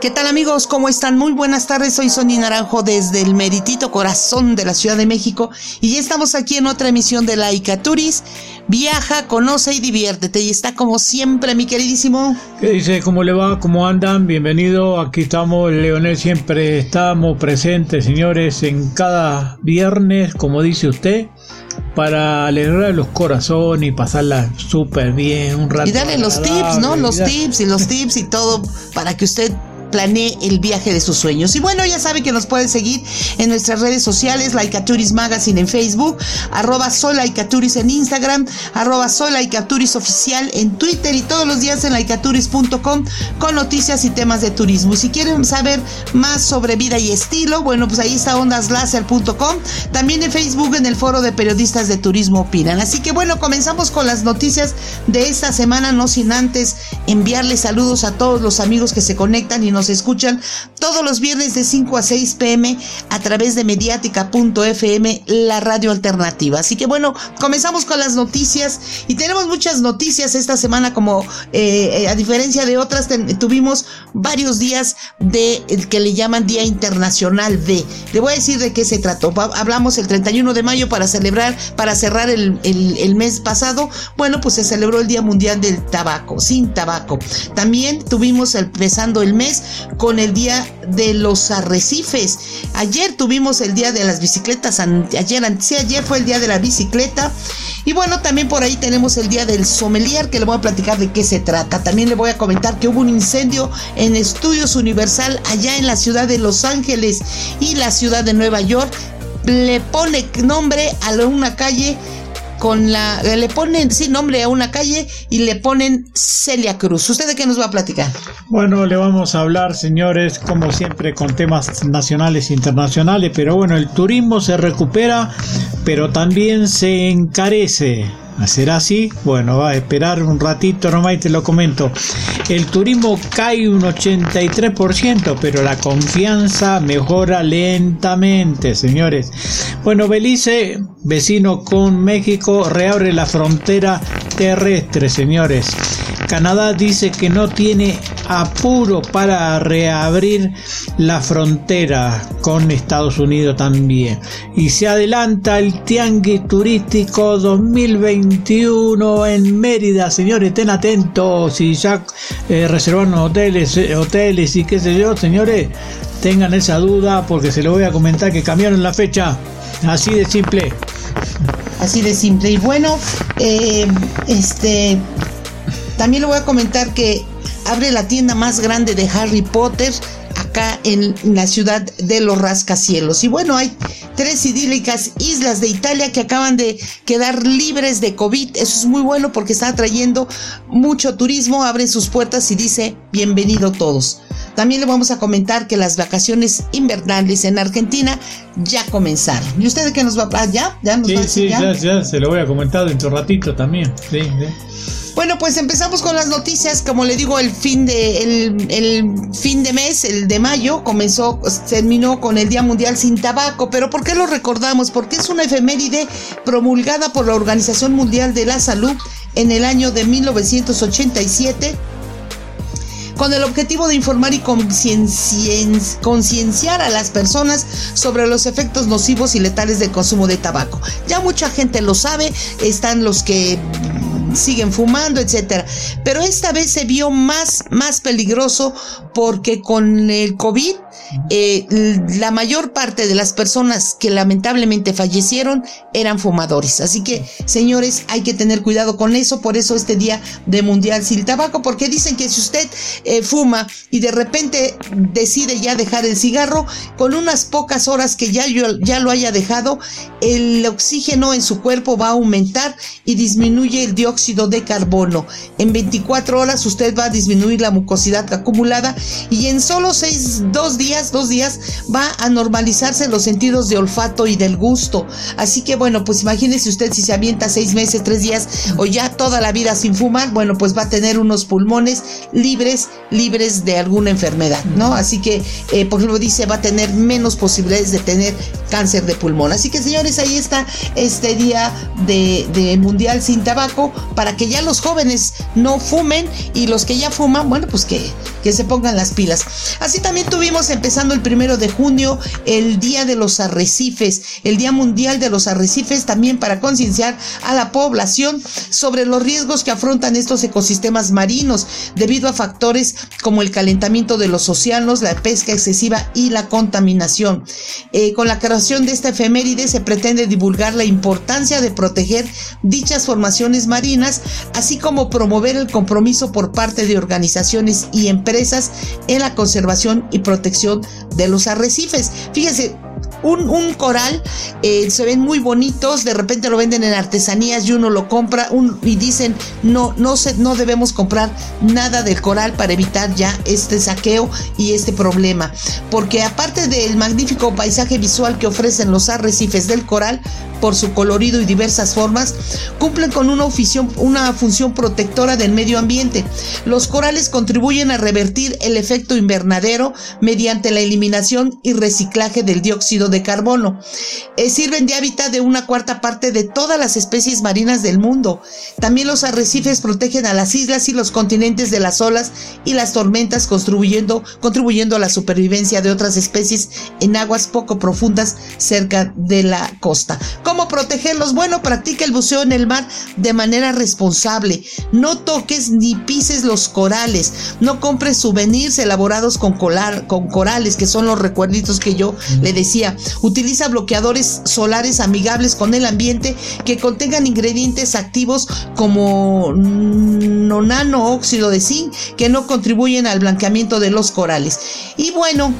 ¿Qué tal amigos? ¿Cómo están? Muy buenas tardes. Soy Sonia Naranjo desde el meritito corazón de la Ciudad de México y ya estamos aquí en otra emisión de Laica Turis. Viaja, conoce y diviértete. Y está como siempre mi queridísimo. ¿Qué dice? ¿Cómo le va? ¿Cómo andan? Bienvenido. Aquí estamos, Leonel. Siempre estamos presentes, señores, en cada viernes, como dice usted para alegrar los corazones y pasarla súper bien un rato. Y darle los tips, ¿no? Los tips y los tips y todo para que usted planee el viaje de sus sueños. Y bueno, ya sabe que nos pueden seguir en nuestras redes sociales, Laicaturis Magazine en Facebook, arroba en Instagram, arroba oficial en Twitter y todos los días en laicaturis.com con noticias y temas de turismo. Y si quieren saber más sobre vida y estilo, bueno, pues ahí está ondaslaser.com, también en Facebook en el foro de periodistas de turismo opinan. Así que bueno, comenzamos con las noticias de esta semana, no sin antes enviarles saludos a todos los amigos que se conectan y nos escuchan todos los viernes de 5 a 6 pm a través de mediática.fm, la radio alternativa. Así que bueno, comenzamos con las noticias y tenemos muchas noticias esta semana como eh, eh, a diferencia de otras tuvimos varios días de que le llaman Día Internacional de. Le voy a decir de qué se trató. Hablamos el 31 de mayo para celebrar, para cerrar el, el mes pasado. Bueno, pues se celebró el Día Mundial del Tabaco, sin tabaco. También tuvimos empezando el mes con el Día de los Arrecifes. Ayer tuvimos el Día de las Bicicletas, ayer, sí, ayer fue el Día de la Bicicleta. Y bueno, también por ahí tenemos el Día del Sommelier, que le voy a platicar de qué se trata. También le voy a comentar que hubo un incendio en Estudios Universal allá en la ciudad de Los Ángeles y la ciudad de Nueva York. Le pone nombre a una calle con la le ponen sí nombre a una calle y le ponen Celia Cruz. ¿Usted de qué nos va a platicar? Bueno, le vamos a hablar, señores, como siempre con temas nacionales e internacionales, pero bueno, el turismo se recupera, pero también se encarece. ¿Será así? Bueno, va a esperar un ratito nomás y te lo comento. El turismo cae un 83%, pero la confianza mejora lentamente, señores. Bueno, Belice, vecino con México, reabre la frontera terrestre, señores. Canadá dice que no tiene apuro para reabrir la frontera con Estados Unidos también. Y se adelanta el Tianguis Turístico 2021 en Mérida. Señores, estén atentos. Si ya eh, reservaron hoteles, eh, hoteles y qué sé yo, señores, tengan esa duda porque se lo voy a comentar que cambiaron la fecha. Así de simple. Así de simple. Y bueno, eh, este también le voy a comentar que abre la tienda más grande de Harry Potter acá en la ciudad de los rascacielos. Y bueno, hay tres idílicas islas de Italia que acaban de quedar libres de COVID. Eso es muy bueno porque está atrayendo mucho turismo. Abren sus puertas y dice bienvenido todos. También le vamos a comentar que las vacaciones invernales en Argentina ya comenzaron. ¿Y usted de qué nos va a hablar? ¿Ya? ¿Ya nos va a decir, sí, ya? ya, se lo voy a comentar dentro de ratito también. Sí, sí. Bueno, pues empezamos con las noticias. Como le digo, el fin de, el, fin de mes, el de mayo, comenzó, terminó con el Día Mundial sin Tabaco. Pero ¿por qué lo recordamos? Porque es una efeméride promulgada por la Organización Mundial de la Salud en el año de 1987 con el objetivo de informar y concienciar a las personas sobre los efectos nocivos y letales del consumo de tabaco. Ya mucha gente lo sabe, están los que siguen fumando, etcétera. Pero esta vez se vio más, más peligroso porque con el COVID, eh, la mayor parte de las personas que lamentablemente fallecieron eran fumadores. Así que, señores, hay que tener cuidado con eso. Por eso este día de Mundial sin Tabaco, porque dicen que si usted eh, fuma y de repente decide ya dejar el cigarro, con unas pocas horas que ya, ya lo haya dejado, el oxígeno en su cuerpo va a aumentar y disminuye el dióxido de carbono. En 24 horas usted va a disminuir la mucosidad acumulada y en solo 6, 2 días días, dos días, va a normalizarse los sentidos de olfato y del gusto. Así que bueno, pues imagínese usted si se avienta seis meses, tres días o ya toda la vida sin fumar, bueno, pues va a tener unos pulmones libres, libres de alguna enfermedad, ¿no? Así que, eh, por ejemplo, dice, va a tener menos posibilidades de tener cáncer de pulmón. Así que, señores, ahí está este día de, de Mundial sin Tabaco para que ya los jóvenes no fumen y los que ya fuman, bueno, pues que, que se pongan las pilas. Así también tuvimos empezando el primero de junio el Día de los Arrecifes, el Día Mundial de los Arrecifes, también para concienciar a la población sobre los riesgos que afrontan estos ecosistemas marinos debido a factores como el calentamiento de los océanos, la pesca excesiva y la contaminación. Eh, con la creación de esta efeméride se pretende divulgar la importancia de proteger dichas formaciones marinas, así como promover el compromiso por parte de organizaciones y empresas en la conservación y protección de los arrecifes. Fíjense, un, coral, eh, se ven muy bonitos, de repente lo venden en artesanías y uno lo compra y dicen no, no, se, no debemos comprar nada del coral para evitar ya este saqueo y este problema. Porque aparte del magnífico paisaje visual que ofrecen los arrecifes del coral, por su colorido y diversas formas, cumplen con una, una función protectora del medio ambiente. Los corales contribuyen a revertir el efecto invernadero mediante la eliminación y reciclaje del dióxido de carbono. Eh, sirven de hábitat de una cuarta parte de todas las especies marinas del mundo. También los arrecifes protegen a las islas y los continentes de las olas y las tormentas, contribuyendo, contribuyendo a la supervivencia de otras especies en aguas poco profundas cerca de la costa. ¿Cómo protegerlos? Bueno, practica el buceo en el mar de manera responsable. No toques ni pises los corales. No compres souvenirs elaborados con, con corales, que son los recuerditos que yo le decía. Utiliza bloqueadores solares amigables con el ambiente que contengan ingredientes activos como nonano óxido de zinc que no contribuyen al blanqueamiento de los corales. Y bueno,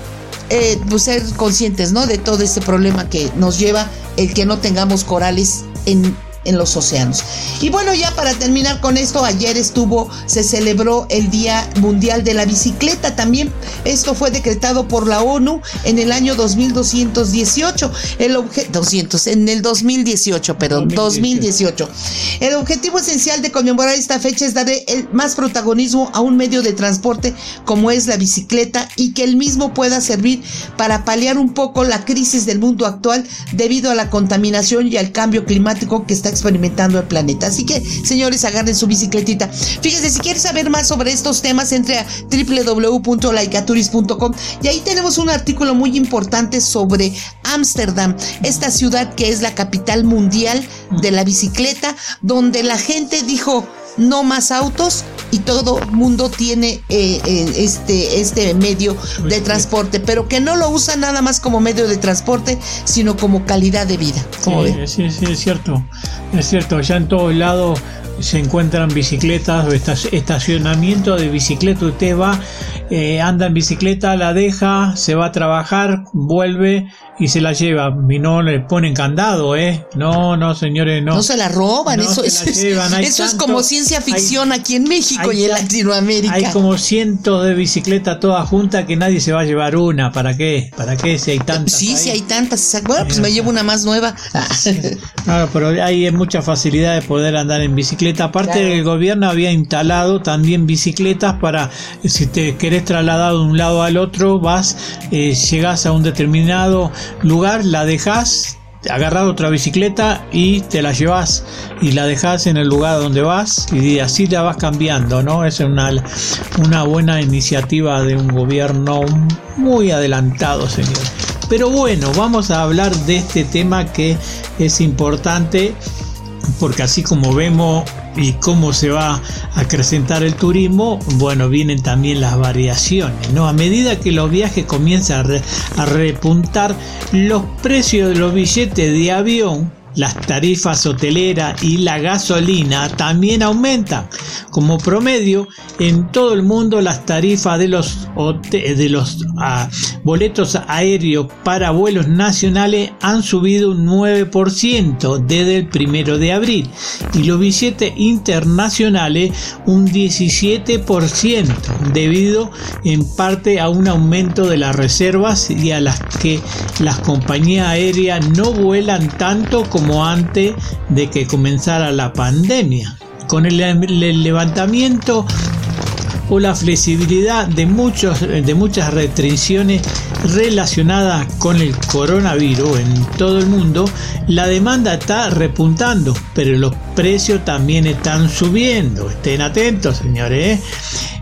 eh, pues ser conscientes, ¿no? De todo este problema que nos lleva el que no tengamos corales en en los océanos. Y bueno, ya para terminar con esto, ayer estuvo, se celebró el Día Mundial de la Bicicleta también. Esto fue decretado por la ONU en el año 2218. El objeto, 200, en el 2018, perdón, 2018. El objetivo esencial de conmemorar esta fecha es darle el más protagonismo a un medio de transporte como es la bicicleta y que el mismo pueda servir para paliar un poco la crisis del mundo actual debido a la contaminación y al cambio climático que está experimentando el planeta. Así que, señores, agarren su bicicletita. Fíjense, si quieres saber más sobre estos temas, entre a www.laicaturis.com y ahí tenemos un artículo muy importante sobre Ámsterdam, esta ciudad que es la capital mundial de la bicicleta, donde la gente dijo, no más autos y todo mundo tiene eh, eh, este, este medio de transporte, pero que no lo usa nada más como medio de transporte, sino como calidad de vida. sí, sí, es cierto, es cierto, ya en todos lados se encuentran bicicletas o estacionamiento de bicicleta. Usted va, eh, anda en bicicleta, la deja, se va a trabajar, vuelve y se la lleva. Y no le ponen candado, ¿eh? No, no, señores, no. No se la roban, eso, es, eso es como ciencia ficción aquí en México y en Latinoamérica. Hay como cientos de bicicletas todas juntas que nadie se va a llevar una. ¿Para qué? ¿Para qué si hay tantas? Sí, si hay tantas. Bueno, pues me llevo una más nueva. Claro, pero hay mucha facilidad de poder andar en bicicleta. Aparte, el gobierno había instalado también bicicletas para, si te querés trasladar de un lado al otro, vas, eh, llegás a un determinado lugar, la dejas, agarras otra bicicleta y te la llevas y la dejas en el lugar donde vas y así la vas cambiando, ¿no? Es una, una buena iniciativa de un gobierno muy adelantado, señor. Pero bueno, vamos a hablar de este tema que es importante porque así como vemos y cómo se va a acrecentar el turismo, bueno, vienen también las variaciones, ¿no? A medida que los viajes comienzan a, repuntar, los precios de los billetes de avión las tarifas hoteleras y la gasolina también aumentan. Como promedio, en todo el mundo las tarifas de los, de los ah, boletos aéreos para vuelos nacionales han subido un 9% desde el primero de abril y los billetes internacionales un 17% debido en parte a un aumento de las reservas y a las que las compañías aéreas no vuelan tanto como antes de que comenzara la pandemia. Con el, levantamiento o la flexibilidad de, muchos, de muchas restricciones relacionadas con el coronavirus en todo el mundo, la demanda está repuntando, pero los precios también están subiendo. Estén atentos, señores. ¿eh?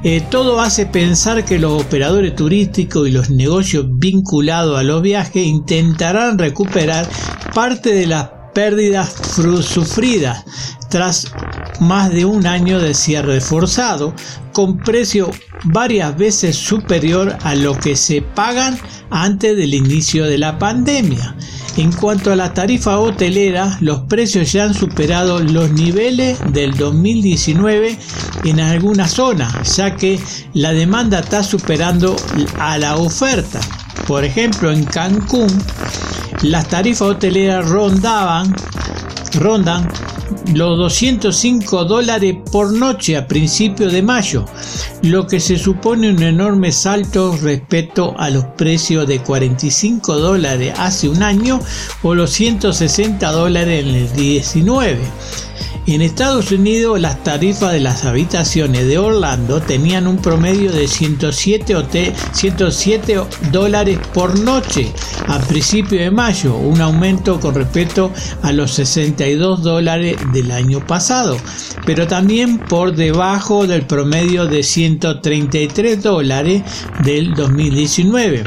Eh, todo hace pensar que los operadores turísticos y los negocios vinculados a los viajes intentarán recuperar parte de las pérdidas sufridas tras más de un año de cierre forzado, con precio varias veces superior a lo que se pagan antes del inicio de la pandemia. En cuanto a la tarifa hotelera, los precios ya han superado los niveles del 2019 en algunas zonas, ya que la demanda está superando a la oferta. Por ejemplo, en Cancún, las tarifas hoteleras rondaban, rondan los 205 dólares por noche a principios de mayo, lo que se supone un enorme salto respecto a los precios de 45 dólares hace un año o los 160 dólares en el 19. En Estados Unidos las tarifas de las habitaciones de Orlando tenían un promedio de 107, 107 dólares por noche a principios de mayo, un aumento con respecto a los 62 dólares del año pasado, pero también por debajo del promedio de 133 dólares del 2019.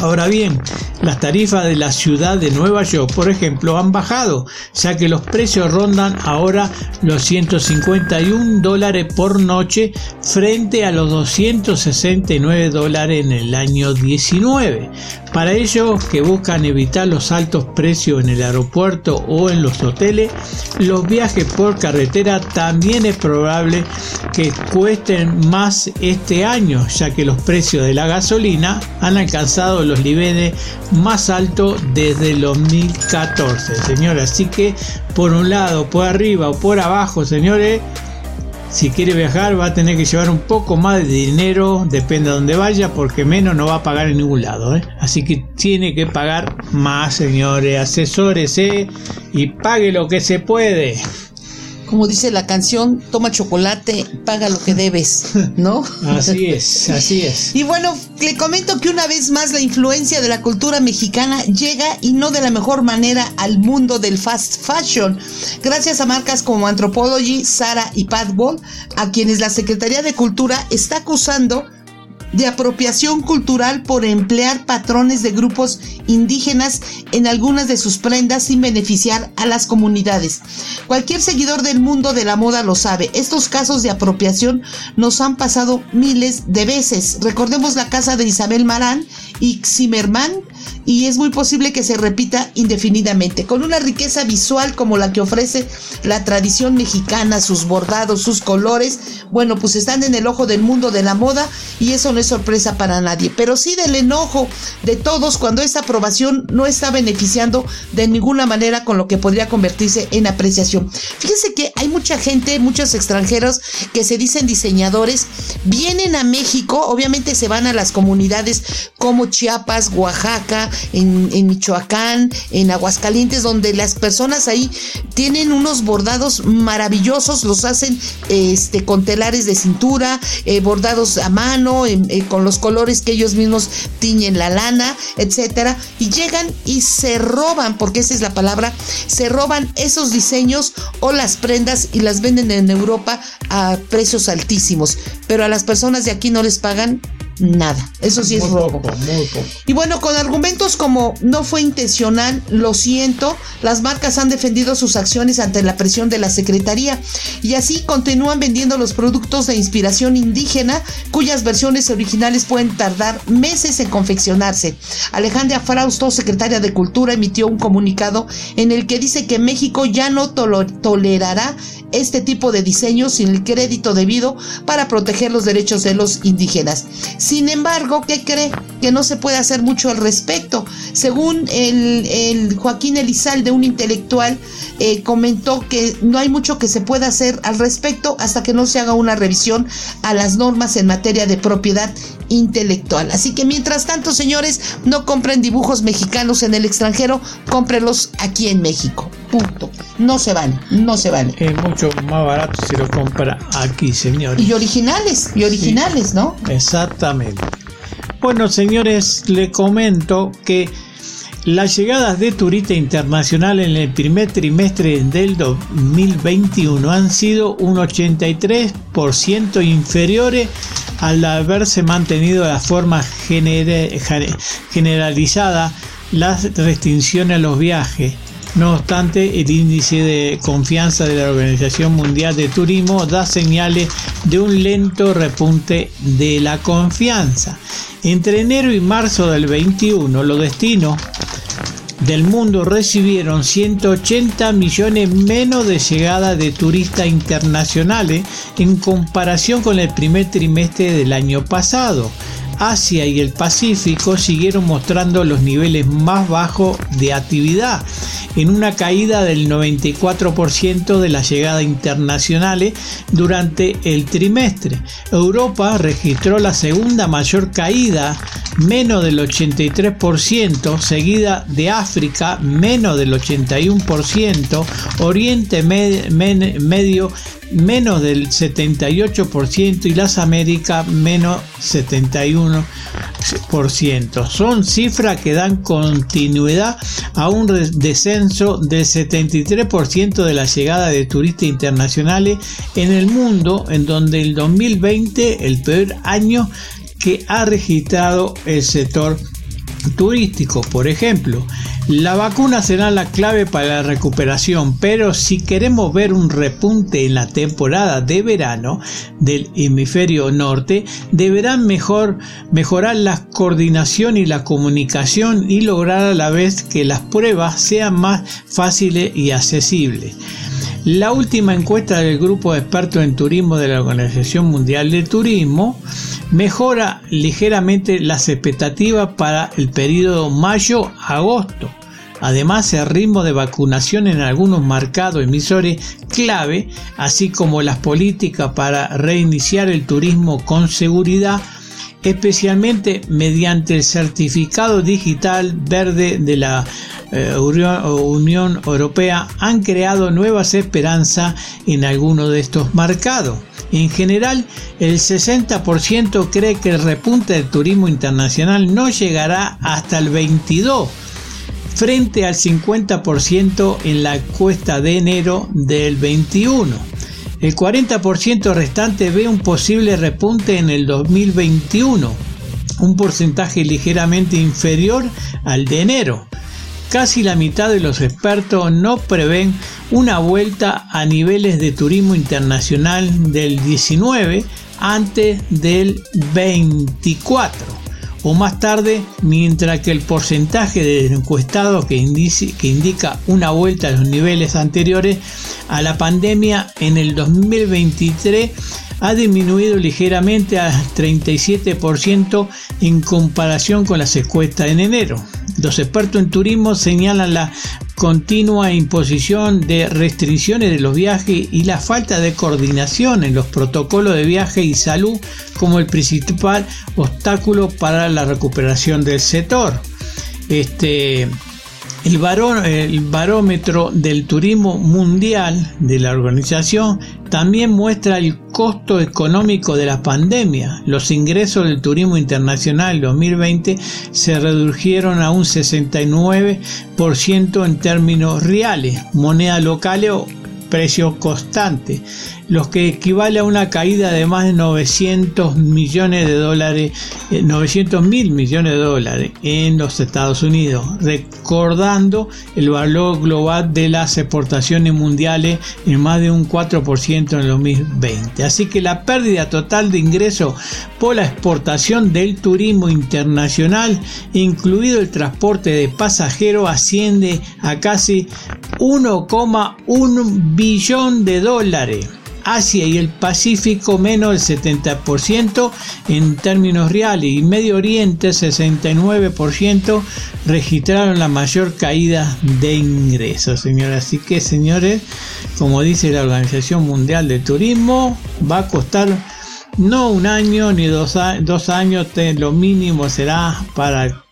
Ahora bien, las tarifas de la ciudad de Nueva York, por ejemplo, han bajado, ya que los precios rondan ahora los 151 dólares por noche frente a los 269 dólares en el año 19. Para ellos que buscan evitar los altos precios en el aeropuerto o en los hoteles, los viajes por carretera también es probable que cuesten más este año, ya que los precios de la gasolina han alcanzado los niveles más altos desde el 2014, señores. Así que por un lado, por arriba o por abajo, señores, si quiere viajar va a tener que llevar un poco más de dinero, depende de dónde vaya, porque menos no va a pagar en ningún lado. ¿eh? Así que tiene que pagar más, señores. Asesórese y pague lo que se puede como dice la canción, toma chocolate, paga lo que debes, ¿no? Así es, así es. Y bueno, le comento que una vez más la influencia de la cultura mexicana llega y no de la mejor manera al mundo del fast fashion, gracias a marcas como Anthropology, Sara y Padball, a quienes la Secretaría de Cultura está acusando de apropiación cultural por emplear patrones de grupos indígenas en algunas de sus prendas sin beneficiar a las comunidades. Cualquier seguidor del mundo de la moda lo sabe. Estos casos de apropiación nos han pasado miles de veces. Recordemos la casa de Isabel Marán y Zimmerman y es muy posible que se repita indefinidamente. Con una riqueza visual como la que ofrece la tradición mexicana, sus bordados, sus colores, bueno, pues están en el ojo del mundo de la moda y eso no es sorpresa para nadie, pero sí del enojo de todos cuando esta aprobación no está beneficiando de ninguna manera con lo que podría convertirse en apreciación. Fíjense que hay mucha gente, muchos extranjeros que se dicen diseñadores, vienen a México, obviamente se van a las comunidades como Chiapas, Oaxaca, en, Michoacán, en Aguascalientes, donde las personas ahí tienen unos bordados maravillosos, los hacen este, con telares de cintura, eh, bordados a mano, eh, con los colores que ellos mismos tiñen la lana, etcétera, y llegan y se roban, porque esa es la palabra, se roban esos diseños o las prendas y las venden en Europa a precios altísimos, pero a las personas de aquí no les pagan nada. Eso sí es robo. Y bueno, con argumentos como no fue intencional, lo siento, las marcas han defendido sus acciones ante la presión de la Secretaría y así continúan vendiendo los productos de inspiración indígena cuyas versiones originales pueden tardar meses en confeccionarse. Alejandra Frausto, secretaria de Cultura, emitió un comunicado en el que dice que México ya no tolerará este tipo de diseños sin el crédito debido para proteger los derechos de los indígenas. Sin embargo, ¿qué cree? Que no se puede hacer mucho al respecto. Según el, Joaquín Elizalde, un intelectual, eh, comentó que no hay mucho que se pueda hacer al respecto hasta que no se haga una revisión a las normas en materia de propiedad intelectual. Así que mientras tanto, señores, no compren dibujos mexicanos en el extranjero, cómprenlos aquí en México. Punto. No se vale, no se vale. Es mucho más barato si lo compra aquí, señores. Y originales, y originales, ¿no? Exactamente. Bueno, señores, le comento que las llegadas de turistas internacionales en el primer trimestre del 2021 han sido un 83% inferiores al haberse mantenido de forma generalizada las restricciones a los viajes. No obstante, el índice de confianza de la Organización Mundial de Turismo da señales de un lento repunte de la confianza. Entre enero y marzo del 21, los destinos del mundo recibieron 180 millones menos de llegadas de turistas internacionales en comparación con el primer trimestre del año pasado. Asia y el Pacífico siguieron mostrando los niveles más bajos de actividad, en una caída del 94% de las llegadas internacionales durante el trimestre. Europa registró la segunda mayor caída, menos del 83%, seguida de África, menos del 81%, Oriente Medio, menos del 78% y las Américas menos 71%. Son cifras que dan continuidad a un descenso del 73% de la llegada de turistas internacionales en el mundo, en donde el 2020, el peor año que ha registrado el sector turístico. Por ejemplo, la vacuna será la clave para la recuperación, pero si queremos ver un repunte en la temporada de verano del hemisferio norte, deberán mejor, mejorar la coordinación y la comunicación y lograr a la vez que las pruebas sean más fáciles y accesibles. La última encuesta del grupo de expertos en turismo de la Organización Mundial de Turismo mejora ligeramente las expectativas para el periodo mayo-agosto. Además, el ritmo de vacunación en algunos marcados emisores clave, así como las políticas para reiniciar el turismo con seguridad, especialmente mediante el certificado digital verde de la eh, Unión Europea, han creado nuevas esperanzas en algunos de estos marcados. En general, el 60% cree que el repunte del turismo internacional no llegará hasta el 22 frente al 50% en la encuesta de enero del 21. El 40% restante ve un posible repunte en el 2021, un porcentaje ligeramente inferior al de enero. Casi la mitad de los expertos no prevén una vuelta a niveles de turismo internacional del 19 antes del 24 o más tarde, mientras que el porcentaje de encuestados que, que indica una vuelta a los niveles anteriores a la pandemia en el 2023 ha disminuido ligeramente al 37% en comparación con las encuestas en enero. Los expertos en turismo señalan la continua imposición de restricciones de los viajes y la falta de coordinación en los protocolos de viaje y salud como el principal obstáculo para la recuperación del sector. Este, el, barómetro del turismo mundial de la organización también muestra el costo económico de la pandemia. Los ingresos del turismo internacional 2020 se redujeron a un 69% en términos reales, moneda local o precio constante. Lo que equivale a una caída de más de 900 millones de dólares, 900 eh, mil millones de dólares en los Estados Unidos, recordando el valor global de las exportaciones mundiales en más de un 4% en el 2020. Así que la pérdida total de ingresos por la exportación del turismo internacional, incluido el transporte de pasajeros, asciende a casi 1,1 billón de dólares. Asia y el Pacífico menos del 70% en términos reales y Medio Oriente 69% registraron la mayor caída de ingresos, señores. Así que, señores, como dice la Organización Mundial de Turismo, va a costar no un año ni dos, dos años, lo mínimo será para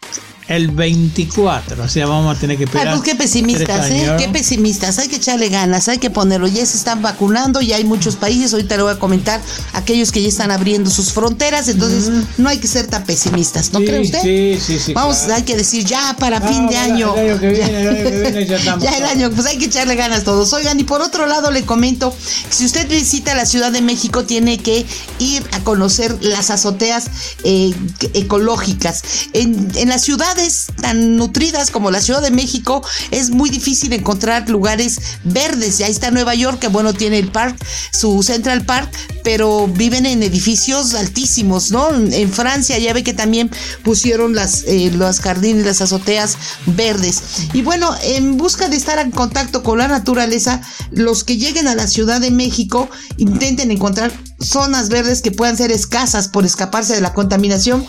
el 24, o sea, vamos a tener que esperar. Ay, pues qué pesimistas, ¿eh? Qué pesimistas, hay que echarle ganas, hay que ponerlo. Ya se están vacunando, ya hay muchos países, ahorita le voy a comentar aquellos que ya están abriendo sus fronteras, entonces no hay que ser tan pesimistas, ¿no cree usted? Sí, sí, sí. Vamos, hay que decir ya para fin de año. El año que viene, el año que viene ya estamos. ya el año, pues hay que echarle ganas todos. Oigan, y por otro lado le comento, si usted visita la Ciudad de México, tiene que ir a conocer las azoteas eh, ecológicas. En, en las ciudades tan nutridas como la Ciudad de México, es muy difícil encontrar lugares verdes. Ya está Nueva York, que bueno, tiene el park, su Central Park, pero viven en edificios altísimos, ¿no? En Francia ya ve que también pusieron las, eh, los jardines, las azoteas verdes. Y bueno, en busca de estar en contacto con la naturaleza, los que lleguen a la Ciudad de México intenten encontrar zonas verdes que puedan ser escasas por escaparse de la contaminación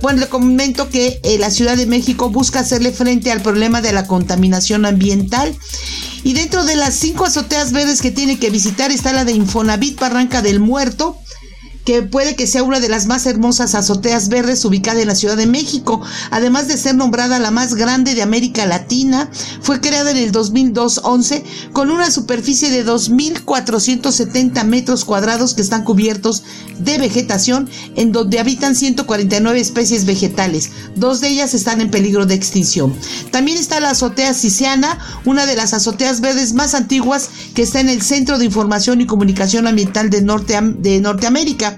bueno, le comento que eh, la Ciudad de México busca hacerle frente al problema de la contaminación ambiental. Y dentro de las cinco azoteas verdes que tiene que visitar está la de Infonavit Barranca del Muerto, que puede que sea una de las más hermosas azoteas verdes ubicada en la Ciudad de México. Además de ser nombrada la más grande de América Latina, fue creada en el 2011 con una superficie de 2.470 metros cuadrados que están cubiertos de vegetación, en donde habitan 149 especies vegetales. Dos de ellas están en peligro de extinción. También está la azotea Ciciana, una de las azoteas verdes más antiguas que está en el Centro de Información y Comunicación Ambiental de, Norte, de Norteamérica.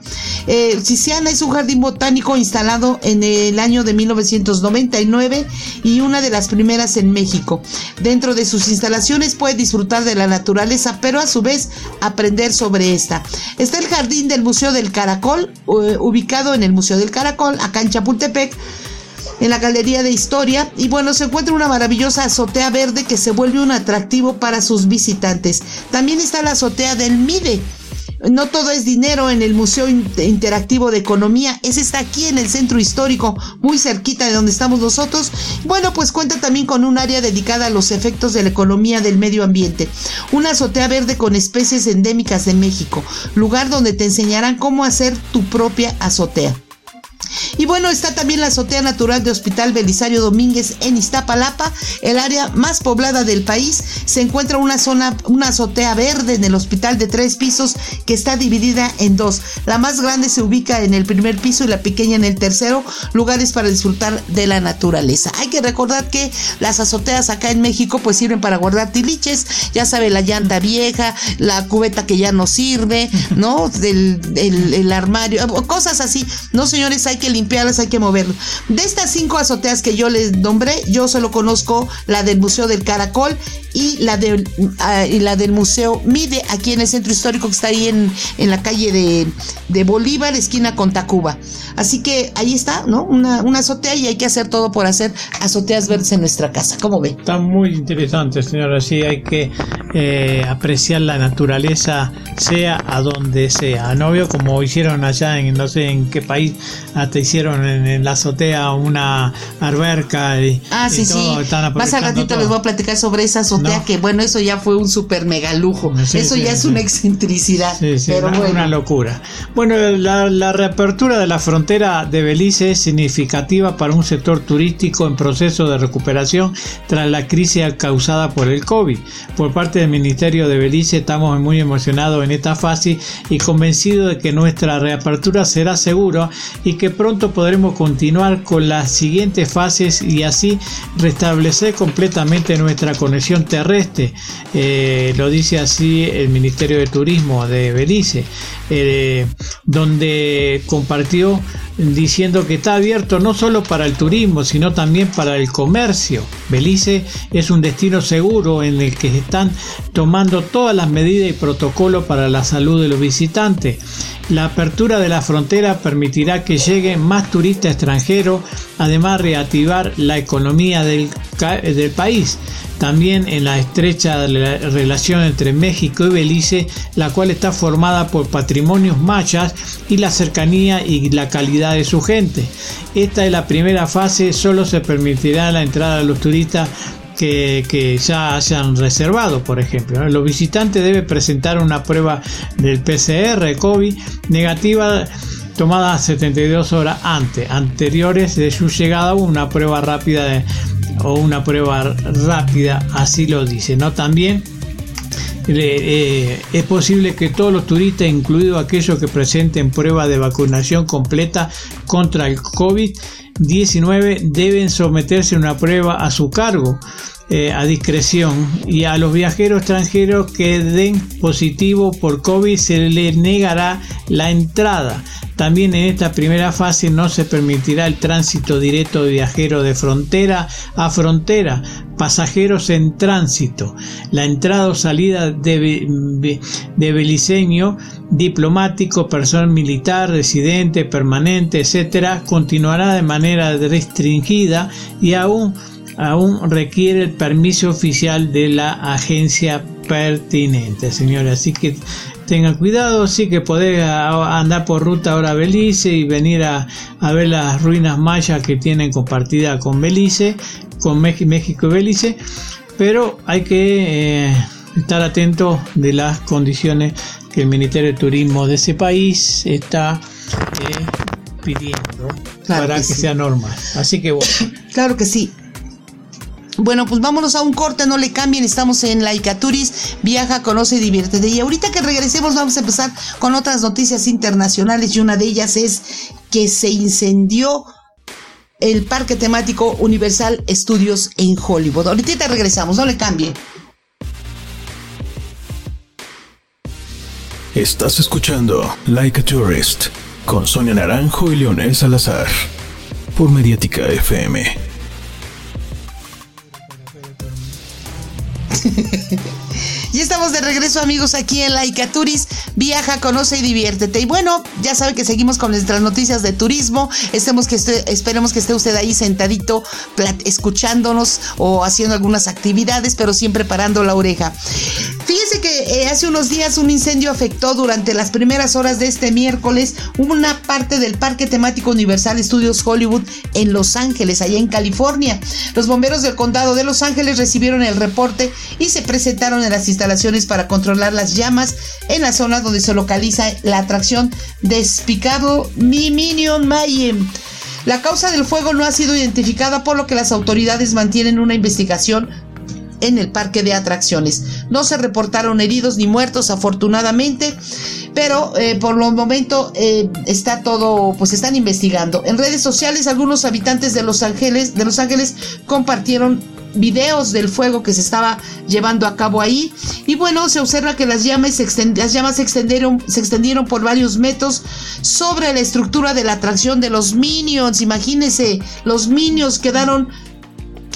Eh, es un jardín botánico instalado en el año de 1999 y una de las primeras en México. Dentro de sus instalaciones puede disfrutar de la naturaleza, pero a su vez aprender sobre esta. Está el jardín del Museo del Caracol, eh, ubicado en el Museo del Caracol, acá en Chapultepec en la Galería de Historia y bueno, se encuentra una maravillosa azotea verde que se vuelve un atractivo para sus visitantes. También está la azotea del MIDE, no todo es dinero en el Museo Interactivo de Economía. Ese está aquí en el centro histórico, muy cerquita de donde estamos nosotros. Bueno, pues cuenta también con un área dedicada a los efectos de la economía del medio ambiente. Una azotea verde con especies endémicas de México. Lugar donde te enseñarán cómo hacer tu propia azotea. Y bueno, está también la azotea natural de Hospital Belisario Domínguez en Iztapalapa, el área más poblada del país. Se encuentra una zona, una azotea verde en el hospital de tres pisos que está dividida en dos. La más grande se ubica en el primer piso y la pequeña en el tercero, lugares para disfrutar de la naturaleza. Hay que recordar que las azoteas acá en México pues sirven para guardar tiliches, ya sabe, la llanta vieja, la cubeta que ya no sirve, ¿no? Del el armario, cosas así. No, señores, hay que limpiar hay que moverlo. De estas cinco azoteas que yo les nombré, yo solo conozco la del Museo del Caracol y la, del, ah, y la del Museo Mide, aquí en el centro histórico que está ahí en, en la calle de, de, Bolívar, esquina con Tacuba. Así que ahí está, ¿no? Una, una, azotea y hay que hacer todo por hacer azoteas verdes en nuestra casa. ¿Cómo ve? Está muy interesante, señora. Sí, hay que eh, apreciar la naturaleza, sea a donde sea. No veo como hicieron allá en no sé en qué país, hasta hicieron en, la azotea una alberca y, ah, sí, sí. Más al ratito les voy a platicar sobre esa azotea, que bueno, eso ya fue un super mega lujo. eso ya es una excentricidad. pero una, bueno. una locura. Bueno, la, la reapertura de la frontera de Belice es significativa para un sector turístico en proceso de recuperación tras la crisis causada por el COVID. Por parte del Ministerio de Belice estamos muy emocionados en esta fase y convencidos de que nuestra reapertura será segura y que pronto podremos continuar con las siguientes fases y así restablecer completamente nuestra conexión terrestre. Eh, lo dice así el Ministerio de Turismo de Belice, eh, donde compartió diciendo que está abierto no solo para el turismo, sino también para el comercio. Belice es un destino seguro en el que están tomando todas las medidas y protocolos para la salud de los visitantes. La apertura de la frontera permitirá que lleguen más turistas extranjeros, además reactivar la economía del, del país. También en la estrecha relación entre México y Belice, la cual está formada por patrimonios mayas y la cercanía y la calidad de su gente. Esta es la primera fase, solo se permitirá la entrada de los turistas que, ya hayan reservado, por ejemplo. Los visitantes deben presentar una prueba del PCR COVID negativa tomada 72 horas antes, anteriores de su llegada, una prueba rápida o una prueba rápida, así lo dice. ¿no? También eh, es posible que todos los turistas, incluidos aquellos que presenten prueba de vacunación completa contra el COVID, 19 deben someterse a una prueba a su cargo eh, a discreción y a los viajeros extranjeros que den positivo por COVID se les negará la entrada. También en esta primera fase no se permitirá el tránsito directo de viajeros de frontera a frontera, pasajeros en tránsito. La entrada o salida de, de beliceño, diplomático, personal militar, residente, permanente, etcétera, continuará de manera restringida y aún aún requiere el permiso oficial de la agencia pertinente, señores. Así que tengan cuidado, sí que podés andar por ruta ahora a Belice y venir a, ver las ruinas mayas que tienen compartida con Belice, con México y Belice, pero hay que eh, estar atento de las condiciones que el Ministerio de Turismo de ese país está eh, pidiendo para que, sea normal. Así que bueno. Claro que sí. Bueno, pues vámonos a un corte, no le cambien, estamos en Laicaturis, viaja, conoce y diviértete. Y ahorita que regresemos vamos a empezar con otras noticias internacionales y una de ellas es que se incendió el Parque Temático Universal Studios en Hollywood. Ahorita regresamos, no le cambie. Estás escuchando Like a Tourist con Sonia Naranjo y Leonel Salazar por Mediática FM. hehehehehehe y estamos de regreso amigos aquí en Laika Turis. Viaja, conoce y diviértete. Y bueno, ya sabe que seguimos con nuestras noticias de turismo. Estemos que esperemos que esté usted ahí sentadito escuchándonos o haciendo algunas actividades, pero siempre parando la oreja. Fíjese que eh, hace unos días un incendio afectó durante las primeras horas de este miércoles una parte del Parque Temático Universal Studios Hollywood en Los Ángeles, allá en California. Los bomberos del condado de Los Ángeles recibieron el reporte y se presentaron en las instalaciones para controlar las llamas en la zona donde se localiza la atracción Despicable Mi Minion Mayhem. La causa del fuego no ha sido identificada por lo que las autoridades mantienen una investigación en el parque de atracciones. No se reportaron heridos ni muertos afortunadamente, pero eh, por lo momento eh, está todo, pues están investigando. En redes sociales algunos habitantes de Los Ángeles, de Los Ángeles compartieron videos del fuego que se estaba llevando a cabo ahí. Y bueno, se observa que las llamas, se, las llamas extendieron, se extendieron por varios metros sobre la estructura de la atracción de los Minions. Imagínense, los Minions quedaron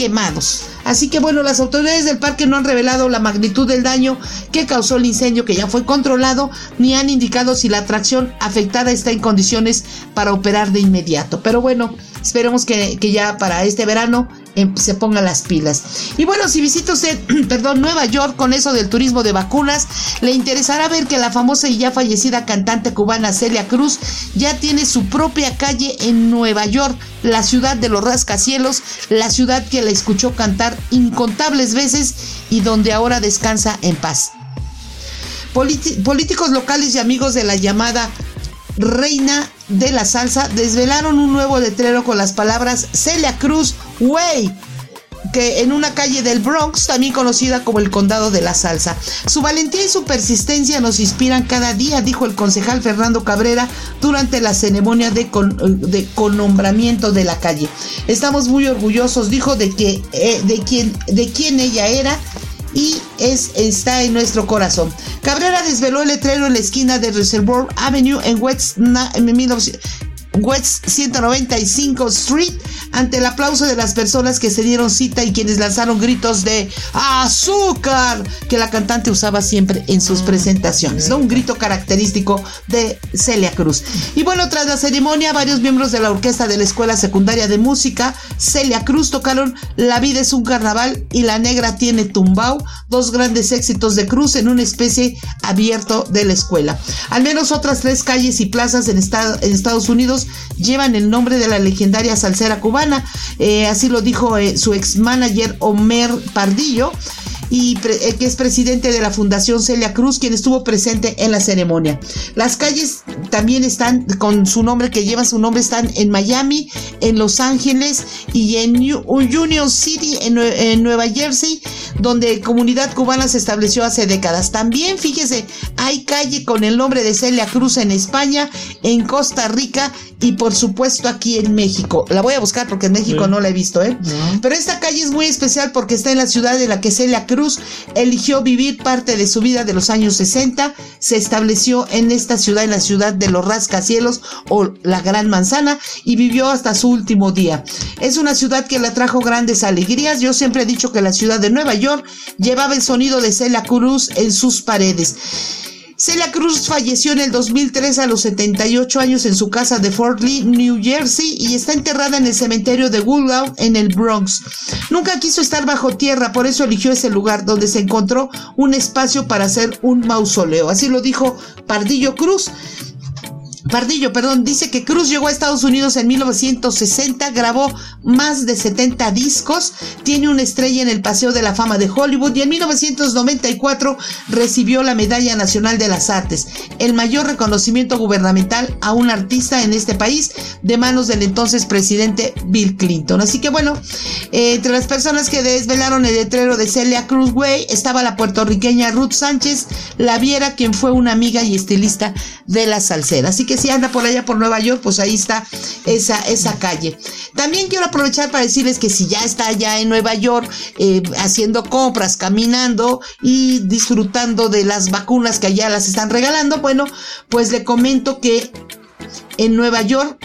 quemados. Así que bueno, las autoridades del parque no han revelado la magnitud del daño que causó el incendio que ya fue controlado, ni han indicado si la atracción afectada está en condiciones para operar de inmediato. Pero bueno, esperemos que, ya para este verano em, se pongan las pilas. Y bueno, si visita usted, perdón, Nueva York con eso del turismo de vacunas, le interesará ver que la famosa y ya fallecida cantante cubana Celia Cruz ya tiene su propia calle en Nueva York, la ciudad de los rascacielos, la ciudad que la escuchó cantar incontables veces y donde ahora descansa en paz. políticos locales y amigos de la llamada reina de la salsa desvelaron un nuevo letrero con las palabras Celia Cruz, wey, que en una calle del Bronx, también conocida como el Condado de la Salsa. Su valentía y su persistencia nos inspiran cada día, dijo el concejal Fernando Cabrera durante la ceremonia de, de connombramiento de la calle. Estamos muy orgullosos, dijo, de que eh, de quien de quién ella era y es, está en nuestro corazón. Cabrera desveló el letrero en la esquina de Reservoir Avenue en West, en 1900, West 195 Street ante el aplauso de las personas que se dieron cita y quienes lanzaron gritos de azúcar que la cantante usaba siempre en sus mm, presentaciones, ¿no? Un grito característico de Celia Cruz. Y bueno, tras la ceremonia, varios miembros de la orquesta de la Escuela Secundaria de Música Celia Cruz tocaron La vida es un carnaval y La negra tiene tumbao, dos grandes éxitos de Cruz en una especie abierto de la escuela. Al menos otras tres calles y plazas en, en Estados Unidos llevan el nombre de la legendaria salsera cubana. Eh, así lo dijo eh, su ex manager Homer Pardillo y eh, que es presidente de la Fundación Celia Cruz, quien estuvo presente en la ceremonia. Las calles también están con su nombre, que lleva su nombre, están en Miami, en Los Ángeles y en Union City, en, Nueva Jersey, donde comunidad cubana se estableció hace décadas. También, fíjese, hay calle con el nombre de Celia Cruz en España, en Costa Rica y por supuesto aquí en México. La voy a buscar porque en México no la he visto, ¿eh? Pero esta calle es muy especial porque está en la ciudad de la que Celia Cruz eligió vivir parte de su vida de los años 60, se estableció en esta ciudad, en la ciudad de los rascacielos o la Gran Manzana, y vivió hasta su último día. Es una ciudad que le trajo grandes alegrías. Yo siempre he dicho que la ciudad de Nueva York llevaba el sonido de Celia Cruz en sus paredes. Celia Cruz falleció en el 2003 a los 78 años en su casa de Fort Lee, New Jersey, y está enterrada en el cementerio de Woodlawn en el Bronx. Nunca quiso estar bajo tierra, por eso eligió ese lugar donde se encontró un espacio para hacer un mausoleo. Así lo dijo Pardillo Cruz. Pardillo, perdón, dice que Cruz llegó a Estados Unidos en 1960, grabó más de 70 discos, tiene una estrella en el Paseo de la Fama de Hollywood y en 1994 recibió la Medalla Nacional de las Artes, el mayor reconocimiento gubernamental a un artista en este país de manos del entonces presidente Bill Clinton. Así que bueno, eh, entre las personas que desvelaron el letrero de Celia Cruz Way estaba la puertorriqueña Ruth Sánchez, la viera quien fue una amiga y estilista de la salsera. Así que si anda por allá por Nueva York, pues ahí está esa, esa calle. También quiero aprovechar para decirles que si ya está allá en Nueva York eh, haciendo compras, caminando y disfrutando de las vacunas que allá las están regalando, bueno, pues le comento que en Nueva York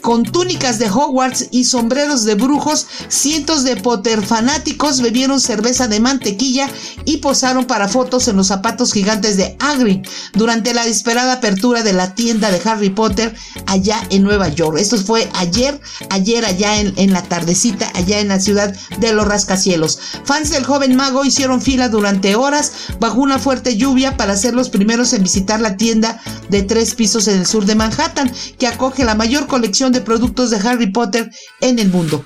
con túnicas de Hogwarts y sombreros de brujos, cientos de Potter fanáticos bebieron cerveza de mantequilla y posaron para fotos en los zapatos gigantes de Hagrid durante la esperada apertura de la tienda de Harry Potter allá en Nueva York. Esto fue ayer, ayer allá en, en la tardecita, allá en la ciudad de los rascacielos. Fans del joven mago hicieron fila durante horas bajo una fuerte lluvia para ser los primeros en visitar la tienda de tres pisos en el sur de Manhattan, que acoge la mayor colección de productos de Harry Potter en el mundo.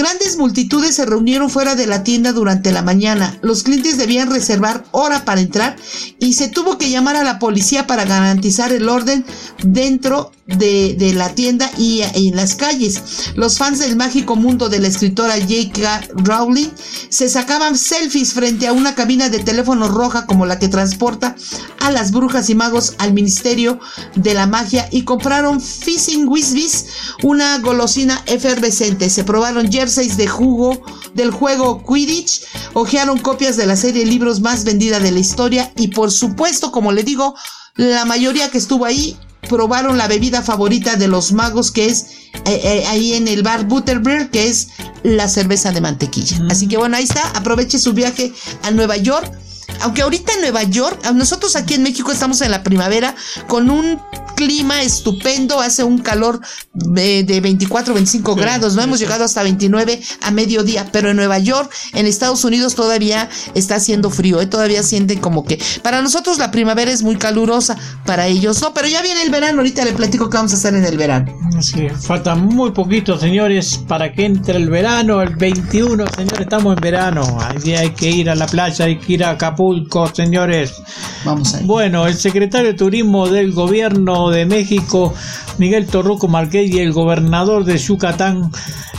Grandes multitudes se reunieron fuera de la tienda durante la mañana. Los clientes debían reservar hora para entrar y se tuvo que llamar a la policía para garantizar el orden dentro de, la tienda y, en las calles. Los fans del mágico mundo de la escritora J.K. Rowling se sacaban selfies frente a una cabina de teléfono roja como la que transporta a las brujas y magos al Ministerio de la Magia y compraron Fishing Wisbis, una golosina efervescente. Se probaron jerseys de jugo del juego Quidditch, hojearon copias de la serie de libros más vendida de la historia y por supuesto, como le digo, la mayoría que estuvo ahí probaron la bebida favorita de los magos, que es eh, eh, ahí en el bar Butterbeer, que es la cerveza de mantequilla. Mm. Así que bueno, ahí está. Aproveche su viaje a Nueva York. Aunque ahorita en Nueva York, nosotros aquí en México estamos en la primavera con un clima estupendo, hace un calor de, 24, 25 grados, no hemos llegado hasta 29 a mediodía, pero en Nueva York, en Estados Unidos todavía está haciendo frío, ¿eh? todavía sienten como que para nosotros la primavera es muy calurosa, para ellos no, pero ya viene el verano, ahorita le platico qué vamos a hacer en el verano. Sí, falta muy poquito, señores, para que entre el verano, el 21, señores, estamos en verano, ahí hay que ir a la playa, hay que ir a Acapulco, señores. Vamos a ir. Bueno, el secretario de Turismo del gobierno De México, Miguel Torruco Marqués y el gobernador de Yucatán,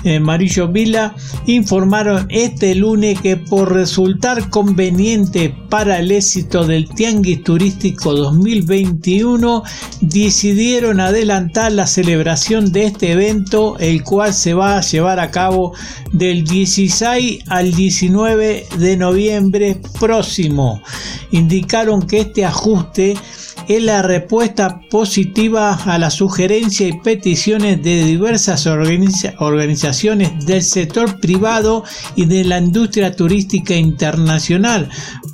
eh, Marillo Vila, informaron este lunes que por resultar conveniente para el éxito del Tianguis Turístico 2021, decidieron adelantar la celebración de este evento, el cual se va a llevar a cabo del 16 al 19 de noviembre próximo. Indicaron que este ajuste es la respuesta positiva a las sugerencias y peticiones de diversas organizaciones del sector privado y de la industria turística internacional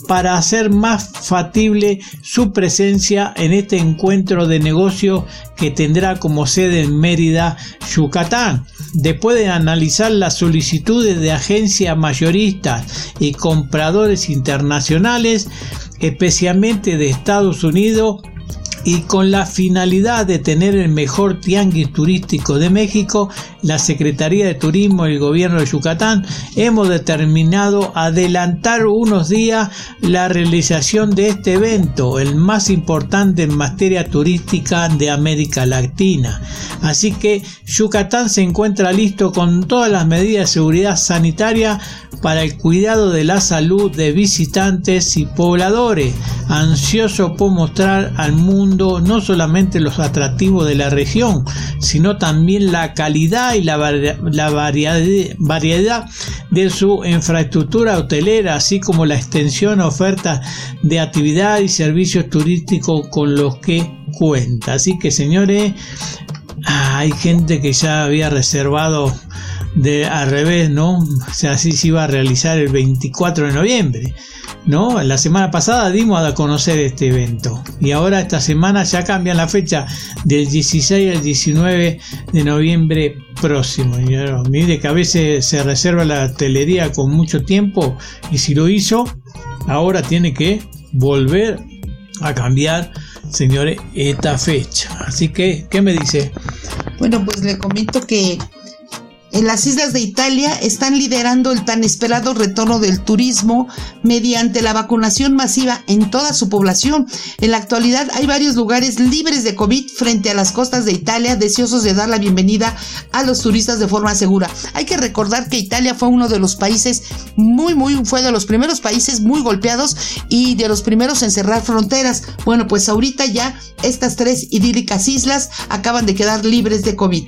para hacer más factible su presencia en este encuentro de negocio que tendrá como sede en Mérida, Yucatán. Después de analizar las solicitudes de agencias mayoristas y compradores internacionales, especialmente de Estados Unidos, y con la finalidad de tener el mejor tianguis turístico de México, la Secretaría de Turismo y el Gobierno de Yucatán hemos determinado adelantar unos días la realización de este evento, el más importante en materia turística de América Latina. Así que Yucatán se encuentra listo con todas las medidas de seguridad sanitaria para el cuidado de la salud de visitantes y pobladores, ansioso por mostrar al mundo no solamente los atractivos de la región, sino también la calidad y la, variedad de su infraestructura hotelera, así como la extensión oferta de actividad y servicios turísticos con los que cuenta. Así que señores, hay gente que ya había reservado de al revés, ¿no? O sea, así se iba a realizar el 24 de noviembre, ¿no? La semana pasada dimos a conocer este evento y ahora esta semana ya cambian la fecha del 16 al 19 de noviembre próximo. Y mire que a veces se reserva la hotelería con mucho tiempo y si lo hizo, ahora tiene que volver a cambiar, señores, esta fecha. Así que, ¿qué me dice? Bueno, pues le comento que en las islas de Italia están liderando el tan esperado retorno del turismo mediante la vacunación masiva en toda su población. En la actualidad hay varios lugares libres de COVID frente a las costas de Italia, deseosos de dar la bienvenida a los turistas de forma segura. Hay que recordar que Italia fue uno de los países muy, muy, fue de los primeros países muy golpeados y de los primeros en cerrar fronteras. Bueno, pues ahorita ya estas tres idílicas islas acaban de quedar libres de COVID.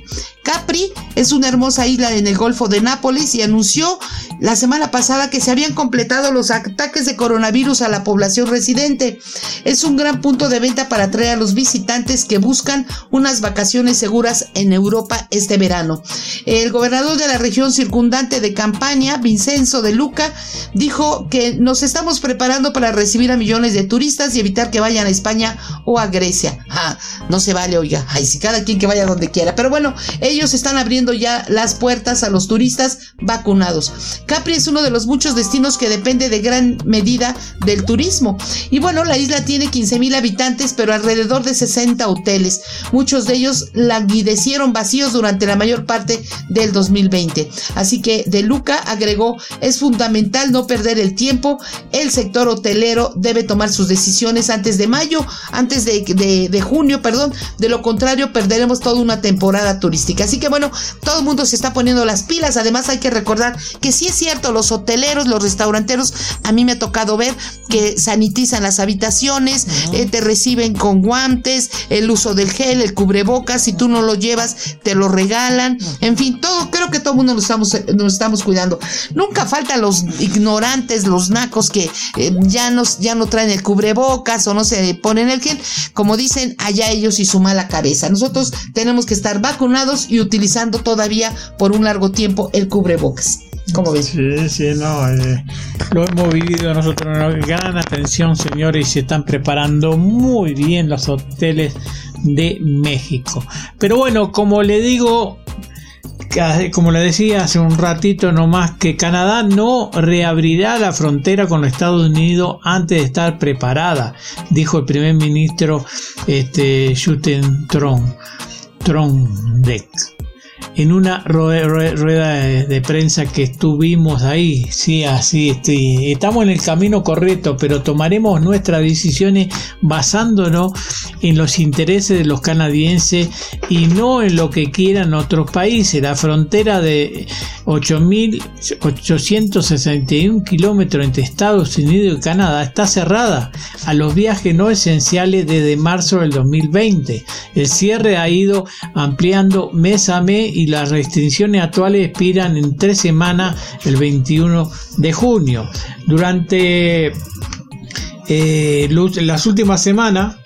Capri es una hermosa isla en el Golfo de Nápoles y anunció la semana pasada que se habían completado los ataques de coronavirus a la población residente. Es un gran punto de venta para atraer a los visitantes que buscan unas vacaciones seguras en Europa este verano. El gobernador de la región circundante de Campaña, Vincenzo de Luca, dijo que nos estamos preparando para recibir a millones de turistas y evitar que vayan a España o a Grecia. Ah, no se vale, oiga. Ay, si cada quien que vaya donde quiera. Pero bueno, ellos están abriendo ya las puertas a los turistas vacunados. Capri es uno de los muchos destinos que depende de gran medida del turismo. Y bueno, la isla tiene 15 mil habitantes, pero alrededor de 60 hoteles. Muchos de ellos languidecieron vacíos durante la mayor parte del 2020. Así que De Luca agregó, es fundamental no perder el tiempo. El sector hotelero debe tomar sus decisiones antes de mayo, antes de junio, perdón. De lo contrario, perderemos toda una temporada turística. Así que bueno, todo el mundo se está poniendo las pilas. Además hay que recordar que sí es cierto, los hoteleros, los restauranteros, a mí me ha tocado ver que sanitizan las habitaciones, eh, te reciben con guantes, el uso del gel, el cubrebocas, si tú no lo llevas, te lo regalan. En fin, todo, creo que todo el mundo nos estamos, nos estamos cuidando. Nunca faltan los ignorantes, los nacos que eh, ya, nos, ya no traen el cubrebocas o no se ponen el gel. Como dicen, allá ellos y su mala cabeza. Nosotros tenemos que estar vacunados y utilizando todavía por un largo tiempo el cubrebocas. ¿Cómo ves? Sí, sí, no, eh, lo hemos vivido nosotros. Gran atención, señores, y se están preparando muy bien los hoteles de México. Pero bueno, como le digo, como le decía hace un ratito nomás, que Canadá no reabrirá la frontera con Estados Unidos antes de estar preparada, dijo el primer ministro este, Justin Tron. Trondek. En una rueda de, prensa que estuvimos ahí. Sí, así estoy. Estamos en el camino correcto, pero tomaremos nuestras decisiones basándonos en los intereses de los canadienses y no en lo que quieran otros países. La frontera de 8.861 kilómetros entre Estados Unidos y Canadá está cerrada a los viajes no esenciales desde marzo del 2020. El cierre ha ido ampliando mes a mes y las restricciones actuales expiran en tres semanas el 21 de junio. Durante eh, las últimas semanas,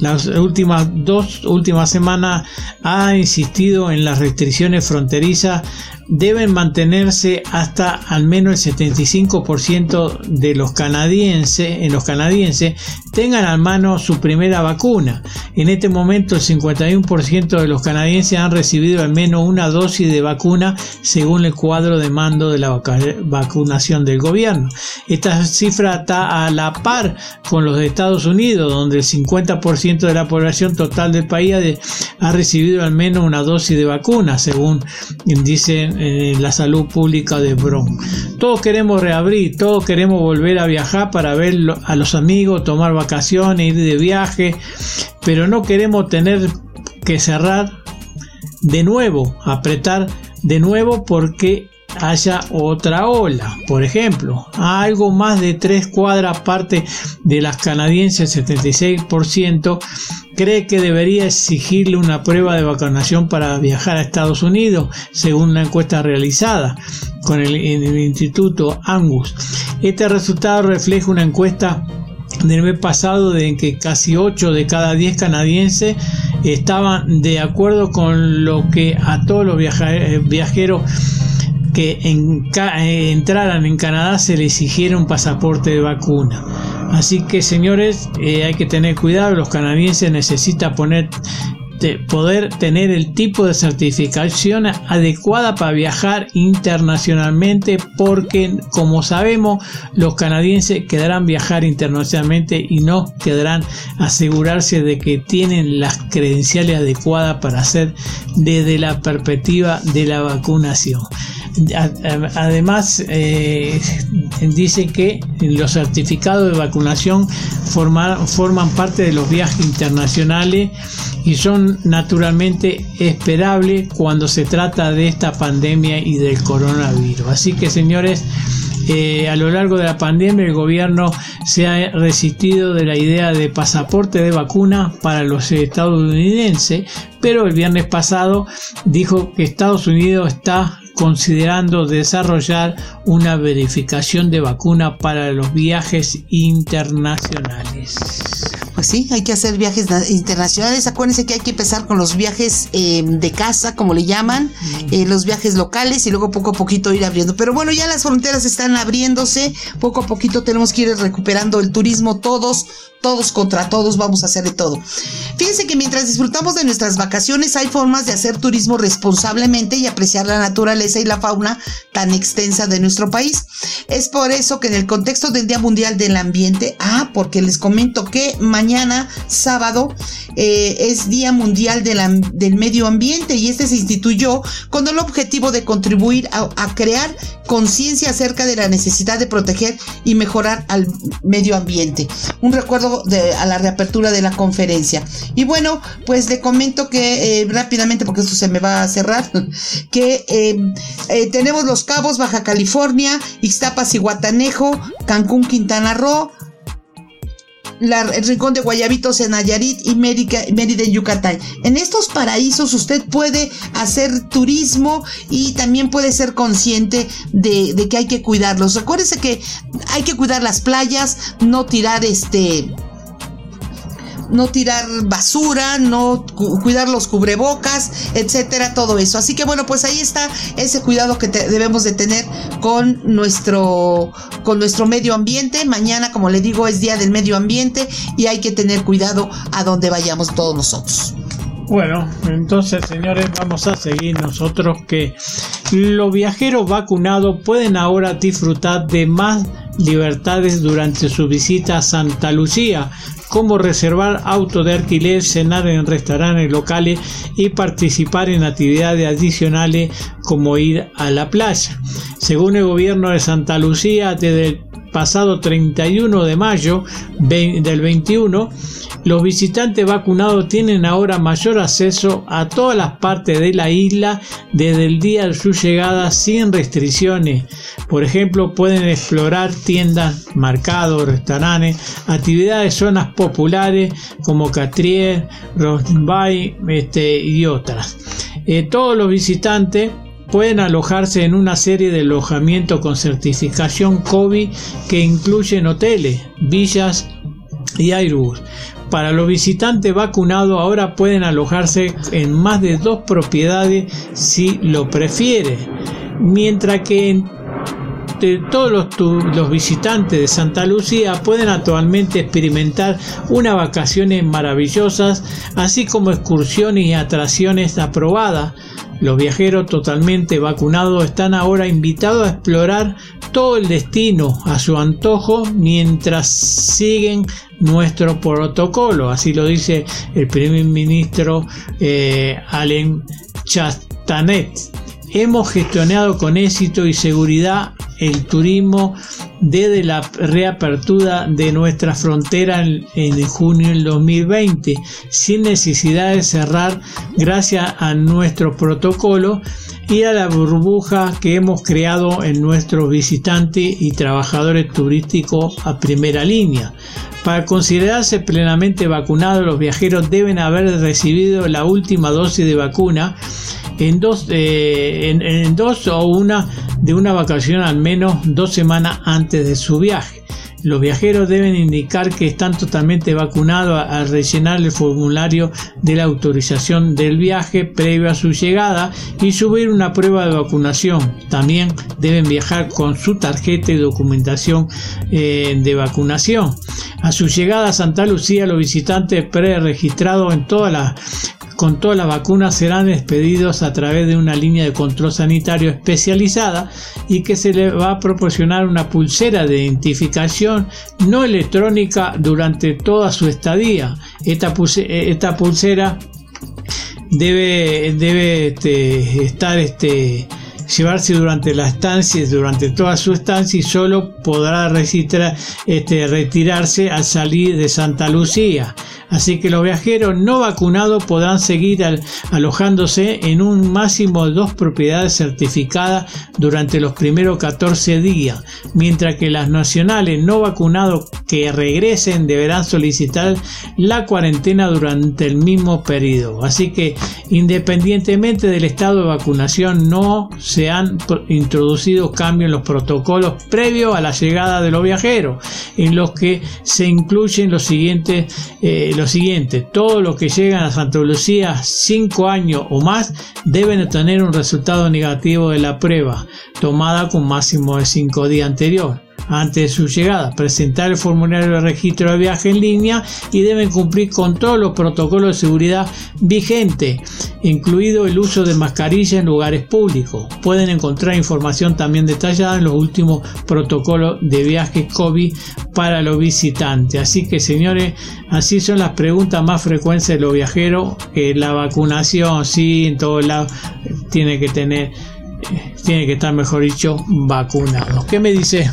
las últimas dos últimas semanas ha insistido en las restricciones fronterizas deben mantenerse hasta al menos el 75% de los canadienses, en los canadienses tengan a mano su primera vacuna. En este momento el 51% de los canadienses han recibido al menos una dosis de vacuna según el cuadro de mando de la vacunación del gobierno. Esta cifra está a la par con los de Estados Unidos, donde el 50% de la población total del país ha recibido al menos una dosis de vacuna, según dicen en la salud pública de Bron. Todos queremos reabrir, todos queremos volver a viajar para ver a los amigos, tomar vacaciones, ir de viaje, pero no queremos tener que cerrar de nuevo, apretar de nuevo porque haya otra ola. Por ejemplo, algo más de tres cuadras parte de las canadienses, 76%, cree que debería exigirle una prueba de vacunación para viajar a Estados Unidos, según una encuesta realizada con el, Instituto Angus. Este resultado refleja una encuesta del mes pasado en que casi 8 de cada 10 canadienses estaban de acuerdo con lo que a todos los viajeros que eh, entraran en Canadá se les exigiera un pasaporte de vacuna. Así que señores, eh, hay que tener cuidado, los canadienses necesitan poner poder tener el tipo de certificación adecuada para viajar internacionalmente porque como sabemos los canadienses quedarán viajar internacionalmente y no quedarán asegurarse de que tienen las credenciales adecuadas para hacer desde la perspectiva de la vacunación. Además, eh, dice que los certificados de vacunación forman parte de los viajes internacionales y son naturalmente esperables cuando se trata de esta pandemia y del coronavirus. Así que, señores, eh, a lo largo de la pandemia el gobierno se ha resistido de la idea de pasaporte de vacuna para los estadounidenses, pero el viernes pasado dijo que Estados Unidos está considerando desarrollar una verificación de vacuna para los viajes internacionales. Pues sí, hay que hacer viajes internacionales. Acuérdense que hay que empezar con los viajes em, de casa, como le llaman, eh, los viajes locales y luego poco a poquito ir abriendo. Pero bueno, ya las fronteras están abriéndose. Poco a poquito tenemos que ir recuperando el turismo todos, todos contra todos, vamos a hacer de todo. Fíjense que mientras disfrutamos de nuestras vacaciones hay formas de hacer turismo responsablemente y apreciar la naturaleza y la fauna tan extensa de nuestro país. Es por eso que en el contexto del Día Mundial del Ambiente, ah, porque les comento que mañana, sábado, eh, es Día Mundial del Medio Ambiente y este se instituyó con el objetivo de contribuir a, crear conciencia acerca de la necesidad de proteger y mejorar al medio ambiente. Un recuerdo de, a la reapertura de la conferencia. Y bueno, pues le comento que eh, rápidamente, porque esto se me va a cerrar, que eh, tenemos Los Cabos, Baja California, Ixtapas y Guatanejo, Cancún, Quintana Roo, el rincón de Guayabitos en Nayarit y Mérida, en Yucatán. En estos paraísos usted puede hacer turismo y también puede ser consciente de, de que hay que cuidarlos. Recuérdese que hay que cuidar las playas, no tirar este no tirar basura, no cuidar los cubrebocas, etcétera, todo eso. Así que bueno, pues ahí está ese cuidado que debemos de tener con nuestro con nuestro medio ambiente. Mañana, como le digo, es día del medio ambiente y hay que tener cuidado a donde vayamos todos nosotros. Bueno, entonces señores, vamos a seguir nosotros que los viajeros vacunados pueden ahora disfrutar de más libertades durante su visita a Santa Lucía, como reservar auto de alquiler, cenar en restaurantes locales y participar en actividades adicionales como ir a la playa. Según el gobierno de Santa Lucía, desde pasado 31 de mayo del 21, los visitantes vacunados tienen ahora mayor acceso a todas las partes de la isla desde el día de su llegada sin restricciones. Por ejemplo, pueden explorar tiendas, mercados, restaurantes, actividades, zonas populares como Catrier, Rosenbay este, y otras. Eh, todos los visitantes pueden alojarse en una serie de alojamientos con certificación COVID que incluyen hoteles, villas y Airbus. Para los visitantes vacunados ahora pueden alojarse en más de dos propiedades si lo prefieren, mientras que todos los, los, visitantes de Santa Lucía pueden actualmente experimentar unas vacaciones maravillosas, así como excursiones y atracciones aprobadas los viajeros totalmente vacunados están ahora invitados a explorar todo el destino a su antojo mientras siguen nuestro protocolo. Así lo dice el primer ministro eh, Allen Chastanet. Hemos gestionado con éxito y seguridad el turismo desde la reapertura de nuestra frontera en, junio del 2020, sin necesidad de cerrar gracias a nuestro protocolo y a la burbuja que hemos creado en nuestros visitantes y trabajadores turísticos a primera línea. Para considerarse plenamente vacunados, los viajeros deben haber recibido la última dosis de vacuna en dos, eh, en, dos o una de una vacación al menos dos semanas antes de su viaje. Los viajeros deben indicar que están totalmente vacunados al rellenar el formulario de la autorización del viaje previo a su llegada y subir una prueba de vacunación. También deben viajar con su tarjeta y documentación eh, de vacunación. A su llegada a Santa Lucía, los visitantes preregistrados en todas las con todas las vacunas serán expedidos a través de una línea de control sanitario especializada y que se le va a proporcionar una pulsera de identificación no electrónica durante toda su estadía. Esta, pulsera debe, debe este, estar este, llevarse durante la estancia, durante toda su estancia y solo podrá este, retirarse al salir de Santa Lucía así que los viajeros no vacunados podrán seguir alojándose en un máximo de dos propiedades certificadas durante los primeros 14 días, mientras que las nacionales no vacunados que regresen deberán solicitar la cuarentena durante el mismo periodo. Así que independientemente del estado de vacunación no se han introducido cambios en los protocolos previos a la llegada de los viajeros, en los que se incluyen los siguientes eh, lo siguiente, todos los que llegan a Santa Lucía 5 años o más deben obtener un resultado negativo de la prueba tomada con máximo de 5 días anterior antes de su llegada, presentar el formulario de registro de viaje en línea y deben cumplir con todos los protocolos de seguridad vigentes, incluido el uso de mascarilla en lugares públicos. Pueden encontrar información también detallada en los últimos protocolos de viaje COVID para los visitantes. Así que señores, así son las preguntas más frecuentes de los viajeros. la vacunación, sí, en todos lados tiene que tener tiene que estar, mejor dicho, vacunado. ¿Qué me dice?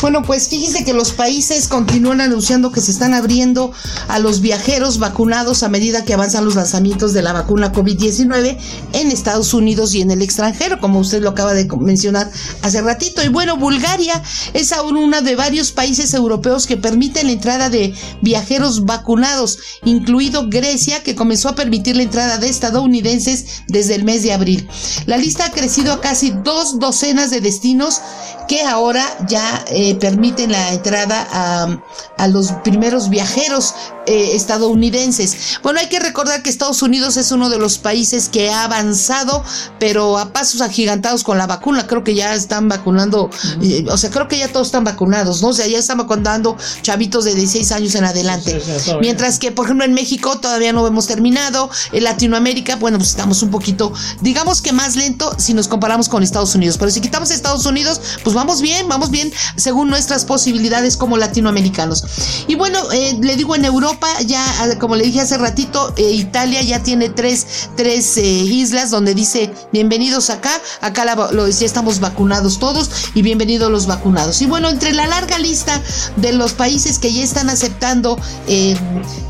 Bueno, pues fíjese que los países continúan anunciando que se están abriendo a los viajeros vacunados a medida que avanzan los lanzamientos de la vacuna COVID-19 en Estados Unidos y en el extranjero, como usted lo acaba de mencionar hace ratito. Y bueno, Bulgaria es aún uno de varios países europeos que permiten la entrada de viajeros vacunados, incluido Grecia, que comenzó a permitir la entrada de estadounidenses desde el mes de abril. La lista ha crecido a casi dos docenas de destinos que ahora ya eh, permiten la entrada a, a, los primeros viajeros eh, estadounidenses. Bueno, hay que recordar que Estados Unidos es uno de los países que ha avanzado, pero a pasos agigantados con la vacuna. Creo que ya están vacunando, eh, o sea, creo que ya todos están vacunados, ¿no? O sea, ya están vacunando chavitos de 16 años en adelante. Mientras que, por ejemplo, en México todavía no hemos terminado. En Latinoamérica, bueno, pues estamos un poquito, digamos que más lento si nos comparamos con Estados Unidos. Pero si quitamos Estados Unidos, pues vamos bien, vamos bien según nuestras posibilidades como latinoamericanos. Y bueno, eh, le digo en Europa, ya como le dije hace ratito, eh, Italia ya tiene tres, tres eh, islas donde dice bienvenidos acá, acá lo, ya estamos vacunados todos y bienvenidos los vacunados. Y bueno, entre la larga lista de los países que ya están aceptando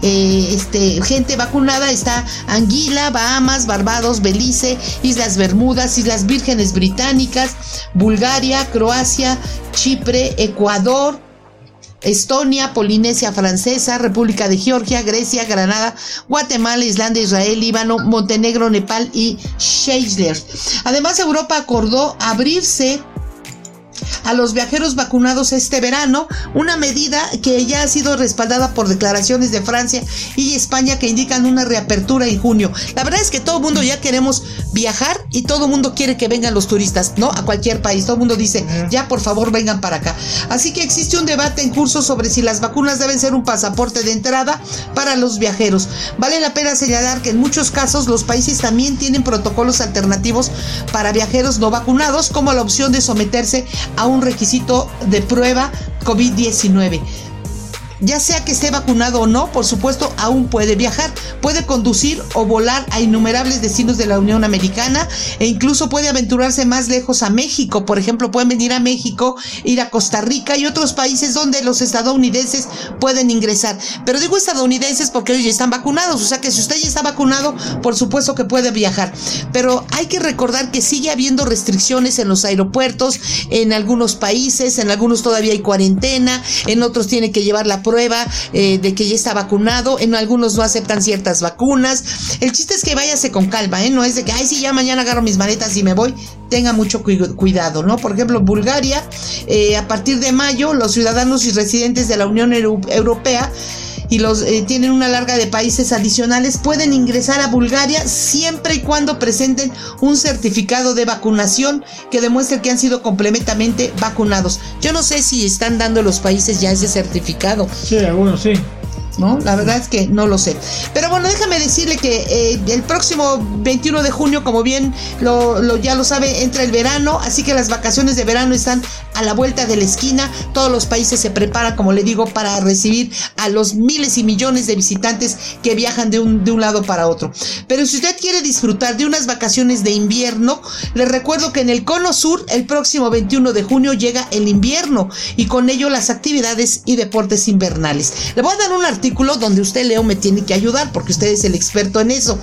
este, gente vacunada está Anguila, Bahamas, Barbados, Belice, Islas Bermudas, Islas Vírgenes Británicas, Bulgaria, Croacia, Chipre, Ecuador, Estonia, Polinesia Francesa, República de Georgia, Grecia, Granada, Guatemala, Islandia, Israel, Líbano, Montenegro, Nepal y Seychelles. Además, Europa acordó abrirse a los viajeros vacunados este verano, una medida que ya ha sido respaldada por declaraciones de Francia y España que indican una reapertura en junio. La verdad es que todo el mundo ya queremos viajar y todo el mundo quiere que vengan los turistas, ¿no? A cualquier país. Todo el mundo dice, ya por favor vengan para acá. Así que existe un debate en curso sobre si las vacunas deben ser un pasaporte de entrada para los viajeros. Vale la pena señalar que en muchos casos los países también tienen protocolos alternativos para viajeros no vacunados, como la opción de someterse a un requisito de prueba COVID-19 ya sea que esté vacunado o no, por supuesto, aún puede viajar, puede conducir o volar a innumerables destinos de la Unión Americana e incluso puede aventurarse más lejos a México. Por ejemplo, pueden venir a México, ir a Costa Rica y otros países donde los estadounidenses pueden ingresar. Pero digo estadounidenses porque ellos ya están vacunados, o sea que si usted ya está vacunado, por supuesto que puede viajar. Pero hay que recordar que sigue habiendo restricciones en los aeropuertos, en algunos países, en algunos todavía hay cuarentena, en otros tiene que llevar la prueba eh, de que ya está vacunado, en algunos no aceptan ciertas vacunas. El chiste es que váyase con calma, ¿eh? No es de que, ay, sí, ya mañana agarro mis maletas y me voy. Tenga mucho cuidado, ¿no? Por ejemplo, Bulgaria, eh, a partir de mayo, los ciudadanos y residentes de la Unión Europea y los eh, tienen una larga de países adicionales pueden ingresar a Bulgaria siempre y cuando presenten un certificado de vacunación que demuestre que han sido completamente vacunados. Yo no sé si están dando los países ya ese certificado. Sí, algunos sí. ¿No? La verdad es que no lo sé. Pero bueno, déjame decirle que eh, el próximo 21 de junio, como bien lo, ya lo sabe, entra el verano, así que las vacaciones de verano están a la vuelta de la esquina. Todos los países se preparan, como le digo, para recibir a los miles y millones de visitantes que viajan de un, de un lado para otro. Pero si usted quiere disfrutar de unas vacaciones de invierno, le recuerdo que en el Cono Sur, el próximo 21 de junio, llega el invierno y con ello las actividades y deportes invernales. Le voy a dar un artículo donde usted, Leo, me tiene que ayudar porque usted es el experto en eso.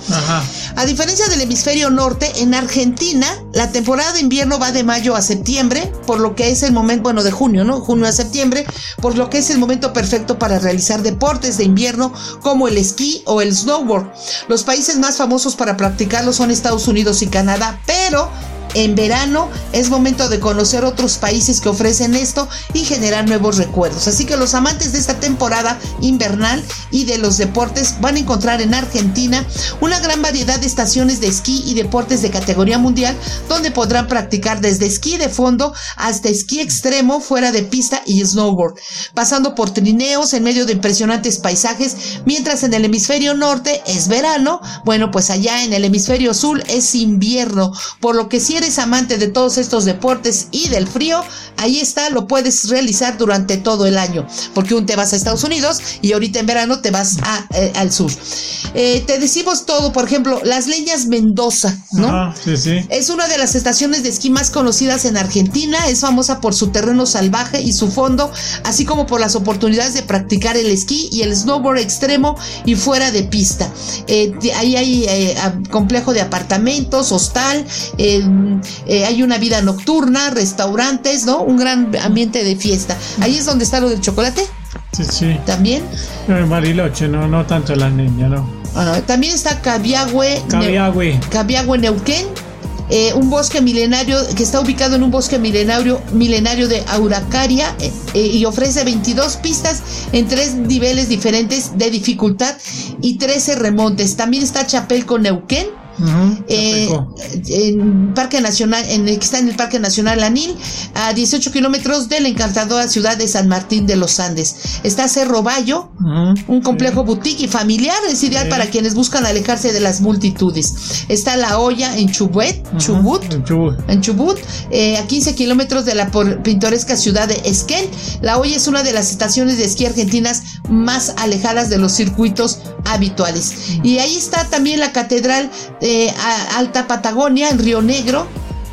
A diferencia del hemisferio norte, en Argentina la temporada de invierno va de mayo a septiembre, por lo que es el momento, bueno, de junio, ¿no? Junio a septiembre, por lo que es el momento perfecto para realizar deportes de invierno como el esquí o el snowboard. Los países más famosos para practicarlo son Estados Unidos y Canadá, pero en verano es momento de conocer otros países que ofrecen esto y generar nuevos recuerdos. Así que los amantes de esta temporada invernal y de los deportes van a encontrar en Argentina una gran variedad de estaciones de esquí y deportes de categoría mundial donde podrán practicar desde esquí de fondo hasta esquí extremo fuera de pista y snowboard, pasando por trineos en medio de impresionantes paisajes, mientras en el hemisferio norte es verano, bueno, pues allá en el hemisferio sur es invierno, por lo que si eres amante de todos estos deportes y del frío, ahí está, lo puedes realizar durante todo el año, porque un te vas a Estados Unidos y ahorita en verano te vas a, eh, al sur. Eh, te decimos todo, por ejemplo, las leñas Mendoza, ¿no? Es una de las estaciones de esquí más conocidas en Argentina, es famosa por su terreno salvaje y su fondo, así como por las oportunidades de practicar el esquí y el snowboard extremo y fuera de pista. Eh, ahí hay complejo de apartamentos, hostal, eh, hay una vida nocturna, restaurantes, ¿no? Un gran ambiente de fiesta. Ahí es donde está lo del chocolate. Sí, sí. También. Mariloche, no, no tanto la niña, ¿no? también está Cabiagüe. Cabiagüe. Cabiagüe Neuquén. eh, un bosque milenario que está ubicado en un bosque milenario, milenario de Auracaria eh, eh, y ofrece 22 pistas en tres niveles diferentes de dificultad y 13 remontes. También está Chapelco Neuquén eh, en Parque Nacional, en el que está en el Parque Nacional Anil, a 18 kilómetros de la encantadora ciudad de San Martín de los Andes. Está Cerro Bayo, un complejo boutique y familiar, es ideal para quienes buscan alejarse de las multitudes. Está La Olla en Chubut, Chubut, en Chubut, eh, a 15 kilómetros de la pintoresca ciudad de Esquel. La Olla es una de las estaciones de esquí argentinas más alejadas de los circuitos habituales. Y ahí está también la catedral Alta Patagonia, en Río Negro,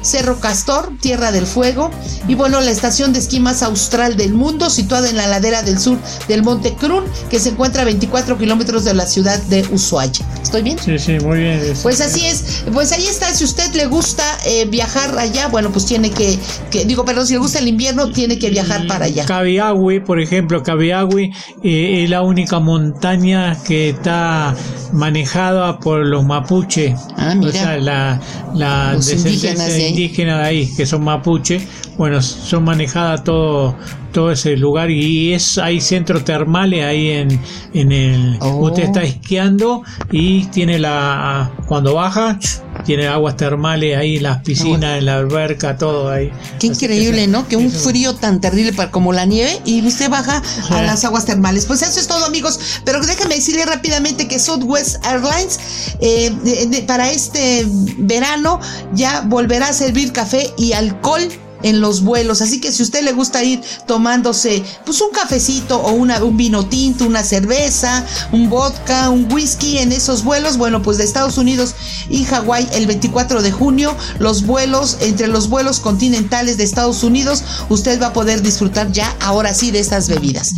Cerro Castor, Tierra del Fuego, y bueno, la estación de esquí más austral del mundo, situada en la ladera del sur del Monte Crun, que se encuentra a 24 kilómetros de la ciudad de Ushuaia. ¿Estoy bien? Sí, sí, muy bien. Pues así es, pues ahí está, si usted le gusta eh, viajar allá, bueno, pues tiene que, digo, perdón, si le gusta el invierno, tiene que viajar para allá. Cabiagui, por ejemplo, Cabiagui eh, es la única montaña que está manejada por los mapuche. Ah, mira. O sea, la, la indígenas indígenas de ahí, que son mapuche, bueno, son manejadas todo, todo ese lugar y es hay centros termales ahí en, en el oh. usted está esquiando y tiene la cuando baja tiene aguas termales ahí las piscinas en la alberca todo ahí. Qué increíble no que un frío tan terrible para como la nieve y usted baja a las aguas termales. Pues eso es todo amigos. Pero déjame decirle rápidamente que Southwest Airlines eh, para este verano ya volverá a servir café y alcohol en los vuelos. Así que si usted le gusta ir tomándose pues un cafecito o una, un vino tinto, una cerveza, un vodka, un whisky en esos vuelos, bueno, pues de Estados Unidos y Hawái el 24 de junio, los vuelos, entre los vuelos continentales de Estados Unidos, usted va a poder disfrutar ya ahora sí de estas bebidas.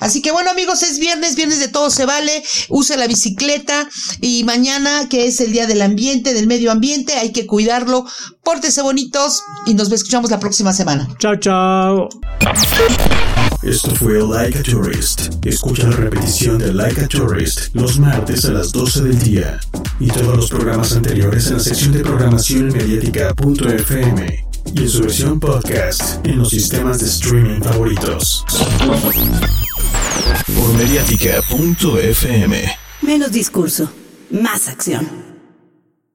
Así que bueno amigos, es viernes, viernes de todo se vale, use la bicicleta y mañana que es el día del ambiente, del medio ambiente, hay que cuidarlo, pórtese bonitos y nos escuchamos la próxima semana. Chao, chao. Esto fue Like a Tourist. Escucha la repetición de Like a Tourist los martes a las 12 del día y todos los programas anteriores en la sección de programación mediática.fm y en su versión podcast en los sistemas de streaming favoritos. Por mediática.fm. Menos discurso, más acción.